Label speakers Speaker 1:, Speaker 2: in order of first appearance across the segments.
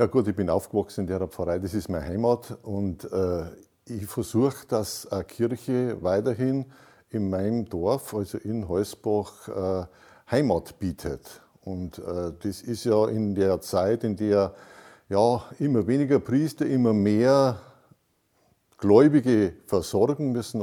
Speaker 1: Ja gut, ich bin aufgewachsen in der Pfarrei, das ist meine Heimat und äh, ich versuche, dass eine Kirche weiterhin in meinem Dorf, also in Heusbach, äh, Heimat bietet. Und äh, das ist ja in der Zeit, in der ja, immer weniger Priester, immer mehr Gläubige versorgen müssen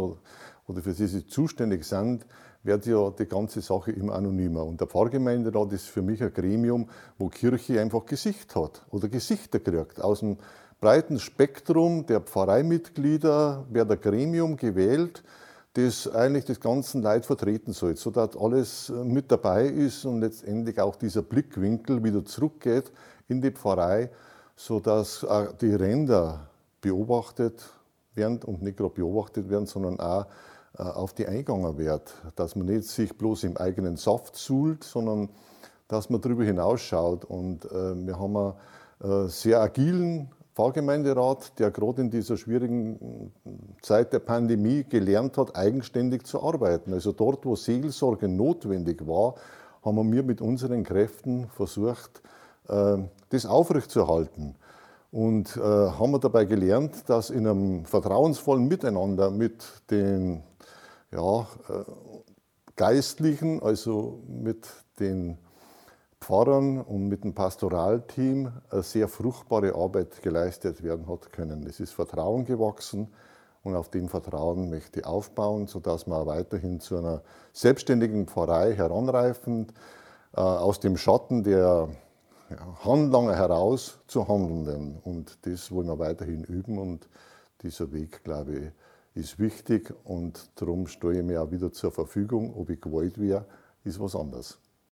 Speaker 1: oder, für die sie zuständig sind, wird ja die ganze Sache immer anonymer. Und der Pfarrgemeinderat ist für mich ein Gremium, wo Kirche einfach Gesicht hat oder Gesichter kriegt. Aus dem breiten Spektrum der Pfarreimitglieder wird ein Gremium gewählt, das eigentlich das ganze Leid vertreten soll, sodass alles mit dabei ist und letztendlich auch dieser Blickwinkel wieder zurückgeht in die Pfarrei, sodass die Ränder beobachtet werden und nicht gerade beobachtet werden, sondern auch äh, auf die eingegangen wird. Dass man nicht sich bloß im eigenen Saft suhlt, sondern dass man darüber hinausschaut. Und äh, wir haben einen äh, sehr agilen Pfarrgemeinderat, der gerade in dieser schwierigen Zeit der Pandemie gelernt hat, eigenständig zu arbeiten. Also dort, wo Seelsorge notwendig war, haben wir mit unseren Kräften versucht, das aufrechtzuerhalten. Und haben dabei gelernt, dass in einem vertrauensvollen Miteinander mit den ja, äh, Geistlichen, also mit den Pfarrern und mit dem Pastoralteam eine sehr fruchtbare Arbeit geleistet werden hat können. Es ist Vertrauen gewachsen und auf dem Vertrauen möchte ich aufbauen, sodass wir weiterhin zu einer selbstständigen Pfarrei heranreifend äh, aus dem Schatten der ja, Handlanger heraus zu handeln. Und das wollen wir weiterhin üben und dieser Weg, glaube ich, ist wichtig und darum stehe ich mir auch wieder zur Verfügung. Ob ich gewollt wäre, ist was anderes.